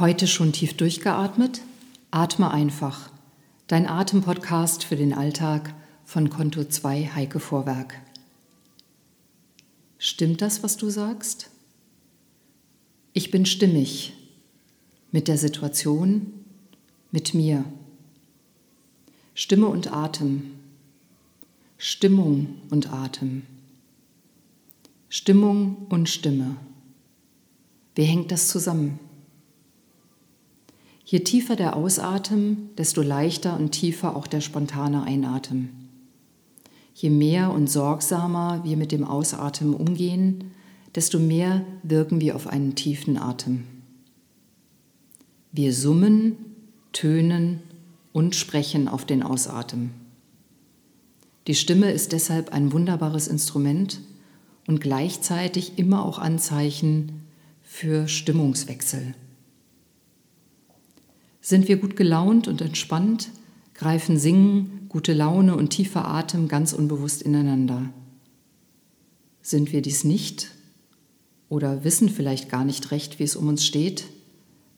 Heute schon tief durchgeatmet? Atme einfach. Dein Atempodcast für den Alltag von Konto 2 Heike Vorwerk. Stimmt das, was du sagst? Ich bin stimmig mit der Situation, mit mir. Stimme und Atem. Stimmung und Atem. Stimmung und Stimme. Wie hängt das zusammen? Je tiefer der Ausatem, desto leichter und tiefer auch der spontane Einatmen. Je mehr und sorgsamer wir mit dem Ausatmen umgehen, desto mehr wirken wir auf einen tiefen Atem. Wir summen, tönen und sprechen auf den Ausatmen. Die Stimme ist deshalb ein wunderbares Instrument und gleichzeitig immer auch Anzeichen für Stimmungswechsel. Sind wir gut gelaunt und entspannt, greifen Singen, gute Laune und tiefer Atem ganz unbewusst ineinander. Sind wir dies nicht oder wissen vielleicht gar nicht recht, wie es um uns steht,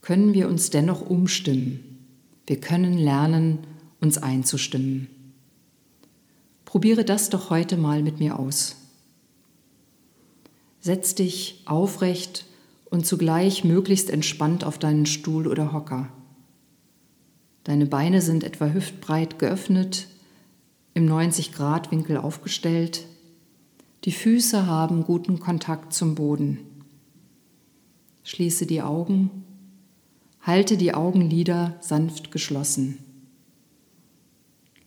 können wir uns dennoch umstimmen. Wir können lernen, uns einzustimmen. Probiere das doch heute mal mit mir aus. Setz dich aufrecht und zugleich möglichst entspannt auf deinen Stuhl oder Hocker. Deine Beine sind etwa hüftbreit geöffnet, im 90-Grad-Winkel aufgestellt. Die Füße haben guten Kontakt zum Boden. Schließe die Augen, halte die Augenlider sanft geschlossen.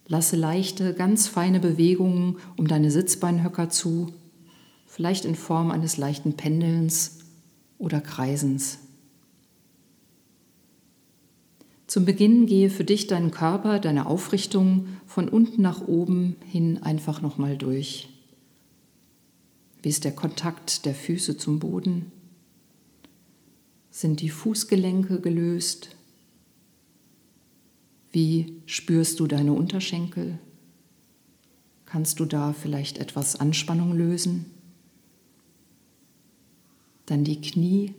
Lasse leichte, ganz feine Bewegungen um deine Sitzbeinhöcker zu, vielleicht in Form eines leichten Pendelns oder Kreisens. Zum Beginn gehe für dich deinen Körper, deine Aufrichtung von unten nach oben hin einfach nochmal durch. Wie ist der Kontakt der Füße zum Boden? Sind die Fußgelenke gelöst? Wie spürst du deine Unterschenkel? Kannst du da vielleicht etwas Anspannung lösen? Dann die Knie.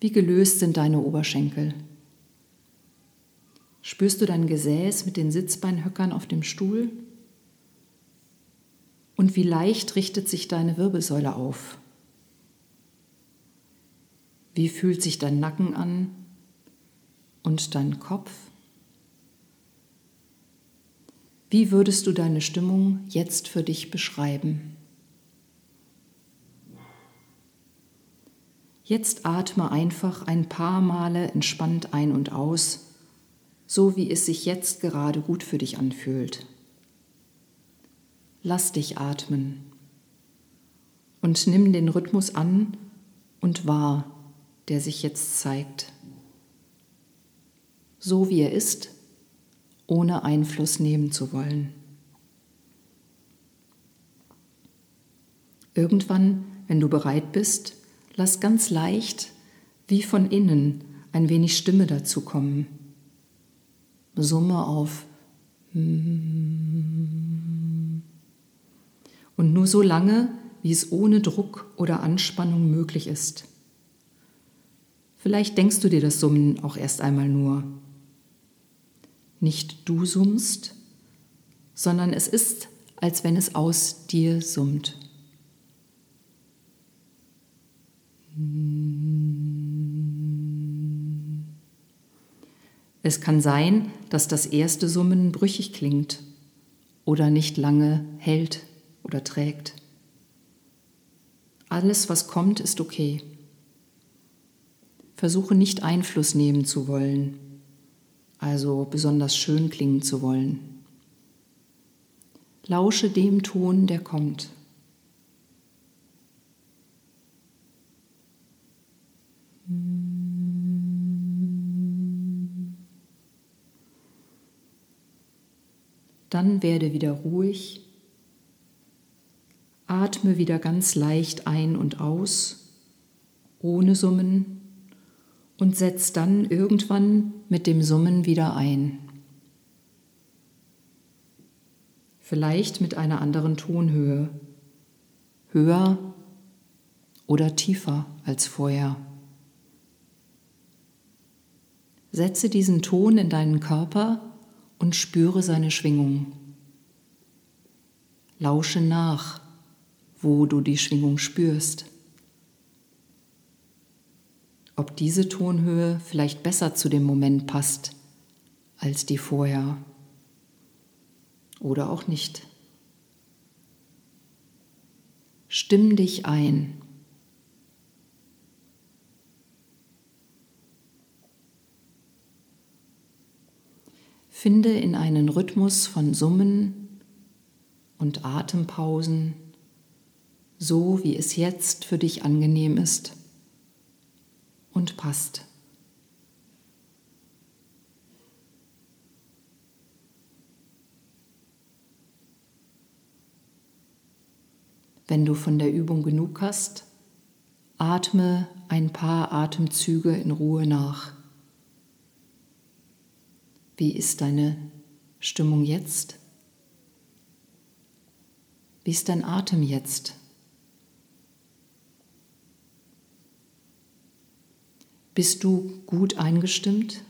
Wie gelöst sind deine Oberschenkel? Spürst du dein Gesäß mit den Sitzbeinhöckern auf dem Stuhl? Und wie leicht richtet sich deine Wirbelsäule auf? Wie fühlt sich dein Nacken an und dein Kopf? Wie würdest du deine Stimmung jetzt für dich beschreiben? Jetzt atme einfach ein paar Male entspannt ein und aus so wie es sich jetzt gerade gut für dich anfühlt. Lass dich atmen und nimm den Rhythmus an und wahr, der sich jetzt zeigt. So wie er ist, ohne Einfluss nehmen zu wollen. Irgendwann, wenn du bereit bist, lass ganz leicht, wie von innen, ein wenig Stimme dazu kommen Summe auf. Und nur so lange, wie es ohne Druck oder Anspannung möglich ist. Vielleicht denkst du dir das Summen auch erst einmal nur. Nicht du summst, sondern es ist, als wenn es aus dir summt. Es kann sein, dass das erste Summen brüchig klingt oder nicht lange hält oder trägt. Alles, was kommt, ist okay. Versuche nicht Einfluss nehmen zu wollen, also besonders schön klingen zu wollen. Lausche dem Ton, der kommt. Dann werde wieder ruhig. Atme wieder ganz leicht ein und aus, ohne Summen, und setz dann irgendwann mit dem Summen wieder ein. Vielleicht mit einer anderen Tonhöhe, höher oder tiefer als vorher. Setze diesen Ton in deinen Körper und spüre seine Schwingung. Lausche nach, wo du die Schwingung spürst. Ob diese Tonhöhe vielleicht besser zu dem Moment passt als die vorher oder auch nicht. Stimm dich ein. Finde in einen Rhythmus von Summen und Atempausen, so wie es jetzt für dich angenehm ist und passt. Wenn du von der Übung genug hast, atme ein paar Atemzüge in Ruhe nach. Wie ist deine Stimmung jetzt? Wie ist dein Atem jetzt? Bist du gut eingestimmt?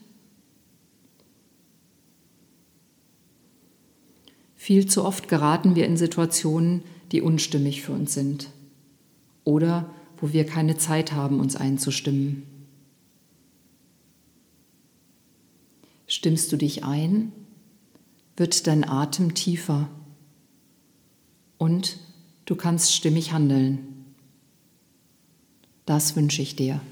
Viel zu oft geraten wir in Situationen, die unstimmig für uns sind oder wo wir keine Zeit haben, uns einzustimmen. Stimmst du dich ein, wird dein Atem tiefer und du kannst stimmig handeln. Das wünsche ich dir.